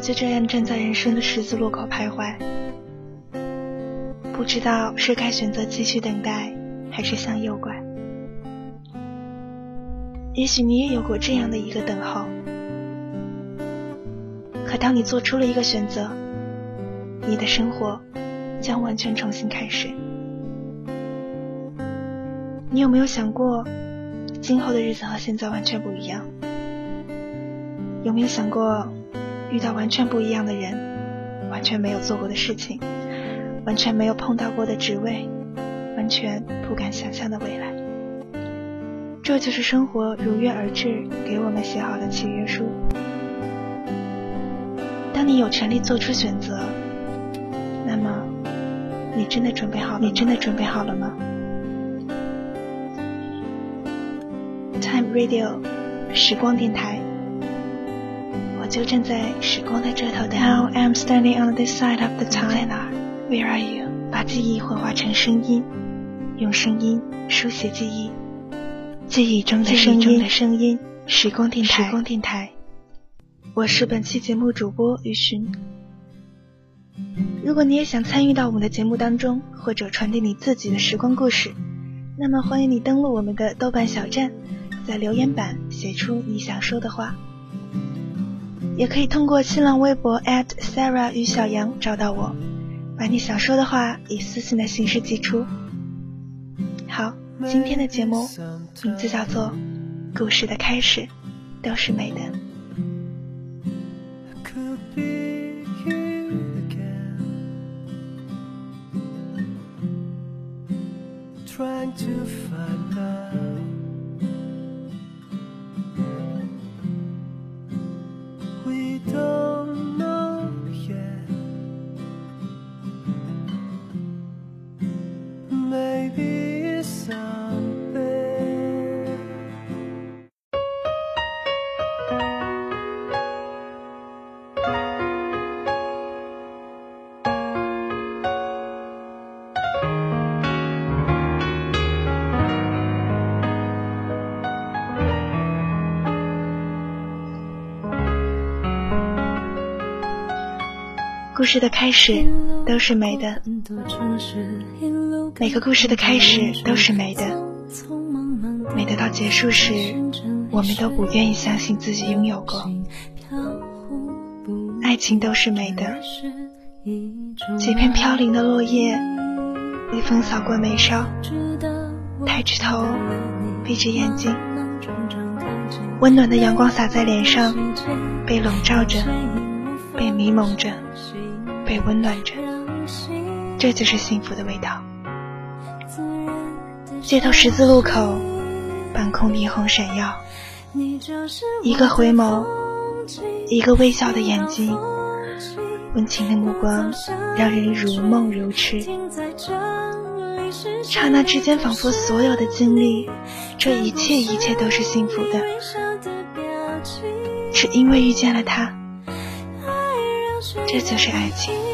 我就这样站在人生的十字路口徘徊，不知道是该选择继续等待，还是向右拐。也许你也有过这样的一个等候，可当你做出了一个选择，你的生活将完全重新开始。你有没有想过，今后的日子和现在完全不一样？有没有想过？遇到完全不一样的人，完全没有做过的事情，完全没有碰到过的职位，完全不敢想象的未来。这就是生活如约而至给我们写好的契约书。当你有权利做出选择，那么你真的准备好？你真的准备好了吗？Time Radio，时光电台。就站在时光的这头的 Now I'm standing on this side of the time。在哪？Where are you？把记忆幻化成声音，用声音书写记忆，记忆中的声音。声音。时光电台。时光电台。我是本期节目主播于寻。如果你也想参与到我们的节目当中，或者传递你自己的时光故事，那么欢迎你登录我们的豆瓣小站，在留言板写出你想说的话。也可以通过新浪微博 @Sarah 于小杨找到我，把你想说的话以私信的形式寄出。好，今天的节目名字叫做《故事的开始都是美的》。故事的开始都是美的，每个故事的开始都是美的，美的到结束时，我们都不愿意相信自己拥有过。爱情都是美的，几片飘零的落叶，微风扫过眉梢，抬起头，闭着眼睛，温暖的阳光洒在脸上，被笼罩着，被迷蒙着。被温暖着，这就是幸福的味道。街头十字路口，半空霓虹闪耀，一个回眸，一个微笑的眼睛，温情的目光，让人如梦如痴。刹那之间，仿佛所有的经历，这一切一切都是幸福的，只因为遇见了他。这就是爱情。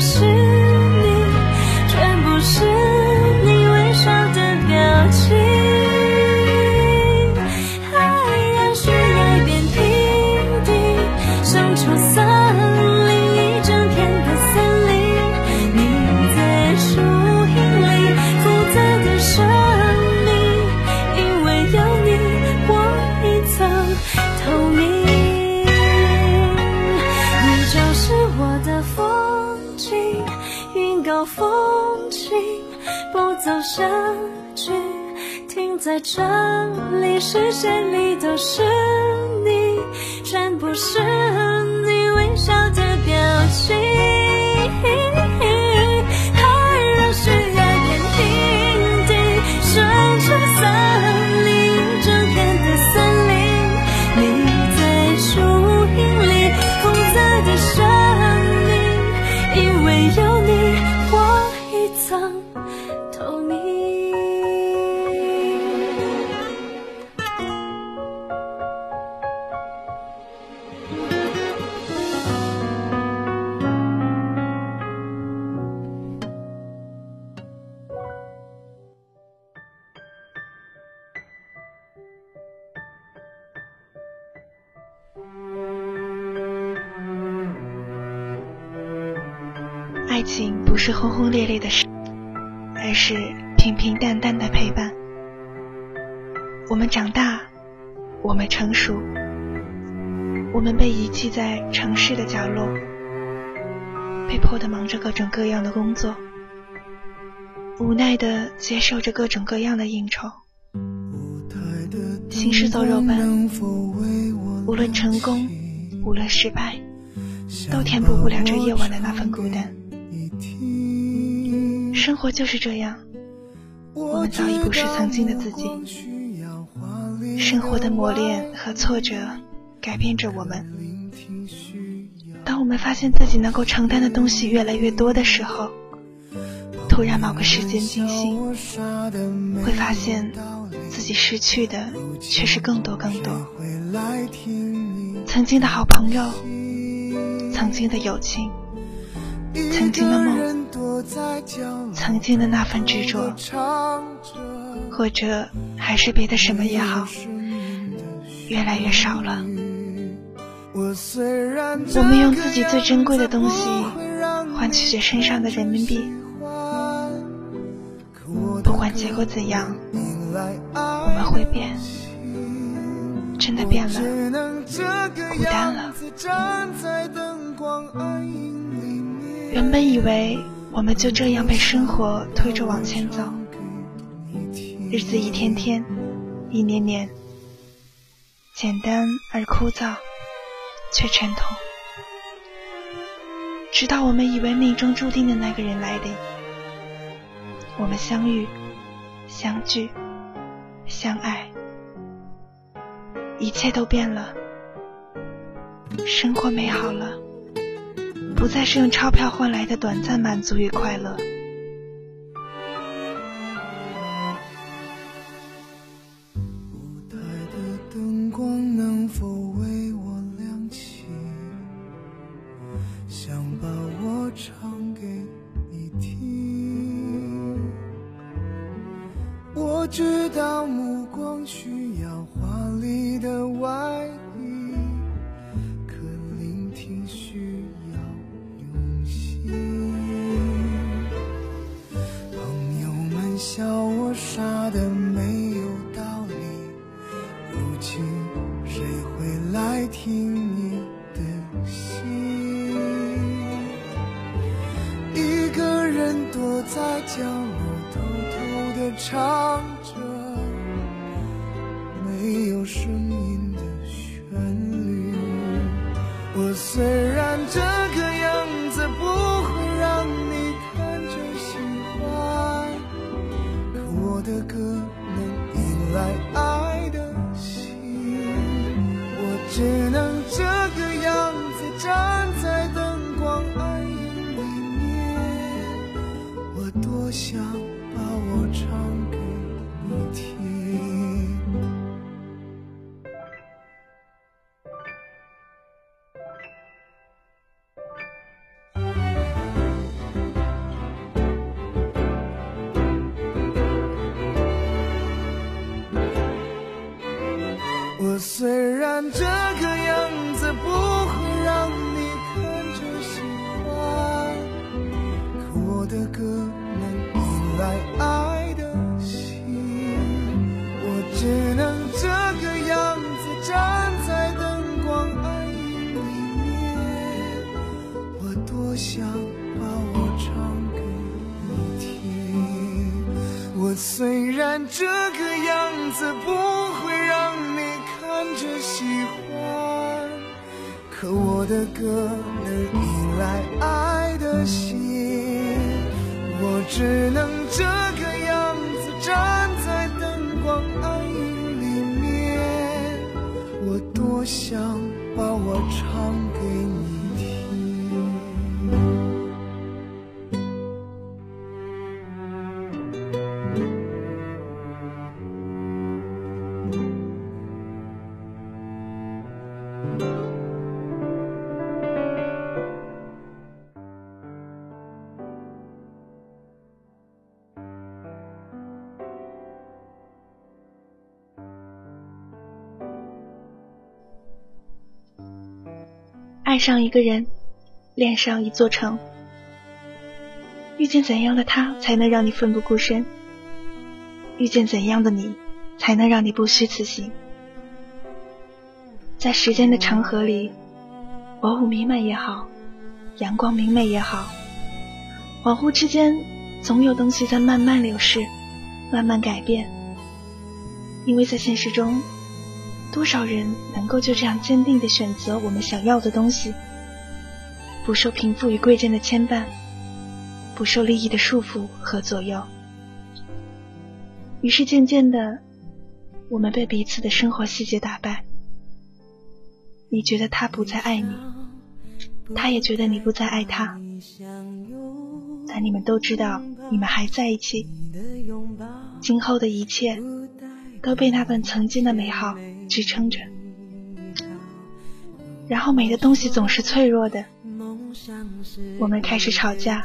是走下去，停在这里，视线里都是你，全部是你微笑的表情，情不是轰轰烈烈的事，而是平平淡淡的陪伴。我们长大，我们成熟，我们被遗弃在城市的角落，被迫的忙着各种各样的工作，无奈的接受着各种各样的应酬。行尸走肉般，无论成功，无论失败，都填补不了这夜晚的那份孤单。生活就是这样，我们早已不是曾经的自己。生活的磨练和挫折改变着我们。当我们发现自己能够承担的东西越来越多的时候，突然某个时间惊醒，会发现自己失去的却是更多更多。曾经的好朋友，曾经的友情，曾经的梦，曾经的那份执着，或者还是别的什么也好，越来越少了。我们用自己最珍贵的东西换取着身上的人民币，不管结果怎样，我们会变，真的变了，孤单了。原本以为我们就这样被生活推着往前走，日子一天天，一年年，简单而枯燥，却沉痛。直到我们以为命中注定的那个人来临，我们相遇、相聚、相爱，一切都变了，生活美好了。不再是用钞票换来的短暂满足与快乐。傻的我虽然这个样子不会让你看着喜欢，可我的歌能依赖爱的心，我只能这个样子站在灯光暗影里面，我多想把我唱上一个人，恋上一座城，遇见怎样的他才能让你奋不顾身？遇见怎样的你，才能让你不虚此行？在时间的长河里，薄雾弥漫也好，阳光明媚也好，恍惚之间，总有东西在慢慢流逝，慢慢改变。因为在现实中。多少人能够就这样坚定地选择我们想要的东西，不受贫富与贵贱的牵绊，不受利益的束缚和左右？于是渐渐的，我们被彼此的生活细节打败。你觉得他不再爱你，他也觉得你不再爱他，但你们都知道，你们还在一起，今后的一切都被那份曾经的美好。支撑着，然后美的东西总是脆弱的。我们开始吵架，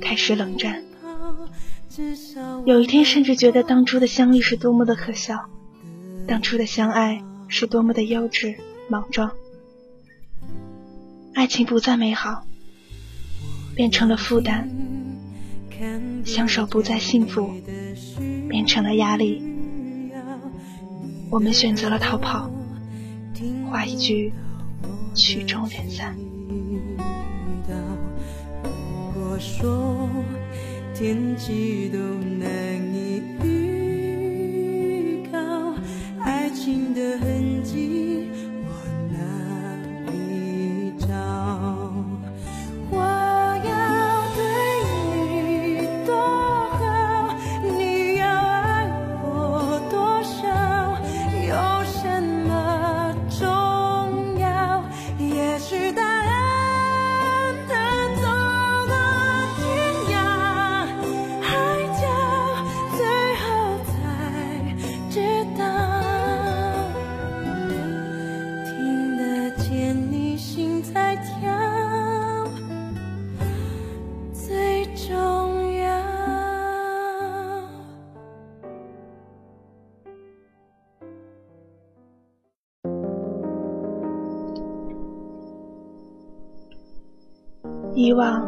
开始冷战。有一天，甚至觉得当初的相遇是多么的可笑，当初的相爱是多么的幼稚莽撞。爱情不再美好，变成了负担；相守不再幸福，变成了压力。我们选择了逃跑，画一句曲终人散。如果说天气都难以预告，爱情的痕迹。遗忘，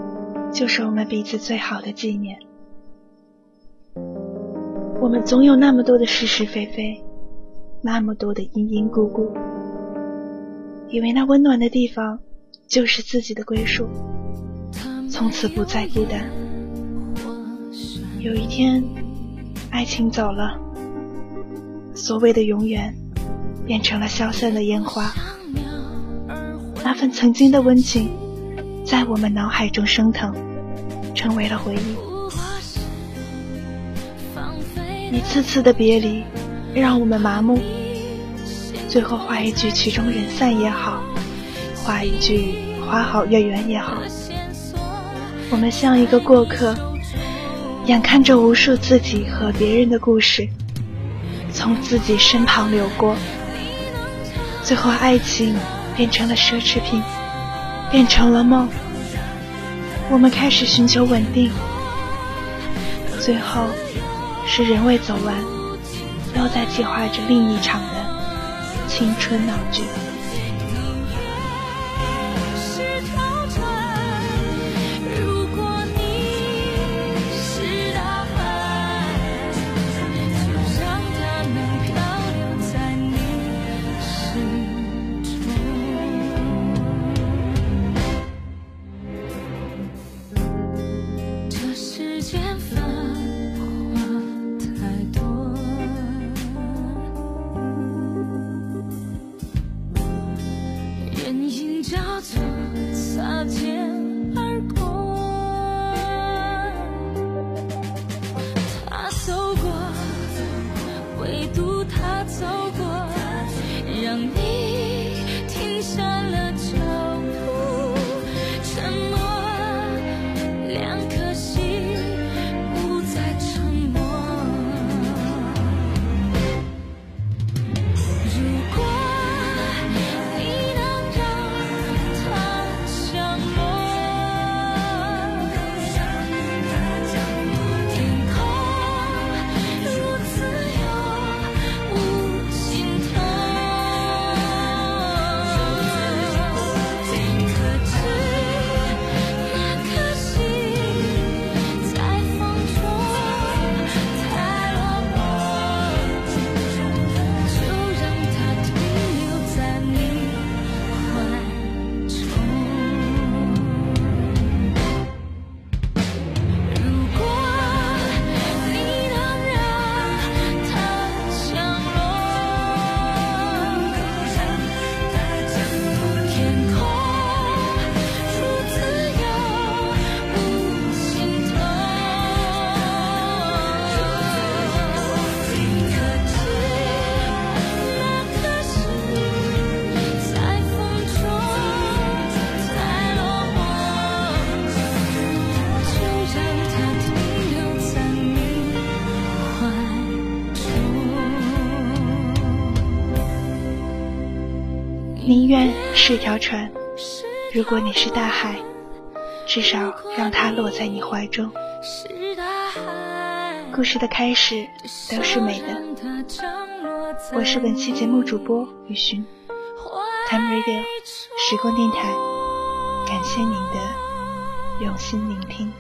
就是我们彼此最好的纪念。我们总有那么多的是是非非，那么多的因因故故，以为那温暖的地方就是自己的归宿，从此不再孤单。有一天，爱情走了，所谓的永远变成了消散的烟花，那份曾经的温情。在我们脑海中升腾，成为了回忆。一次次的别离，让我们麻木。最后画一句曲终人散也好，画一句花好月圆也好。我们像一个过客，眼看着无数自己和别人的故事从自己身旁流过，最后爱情变成了奢侈品。变成了梦，我们开始寻求稳定，最后是人未走完，都在计划着另一场的青春闹剧。心交错，擦肩。宁愿是条船，如果你是大海，至少让它落在你怀中。故事的开始都是美的。我是本期节目主播雨寻，Time Radio 时光电台，感谢您的用心聆听。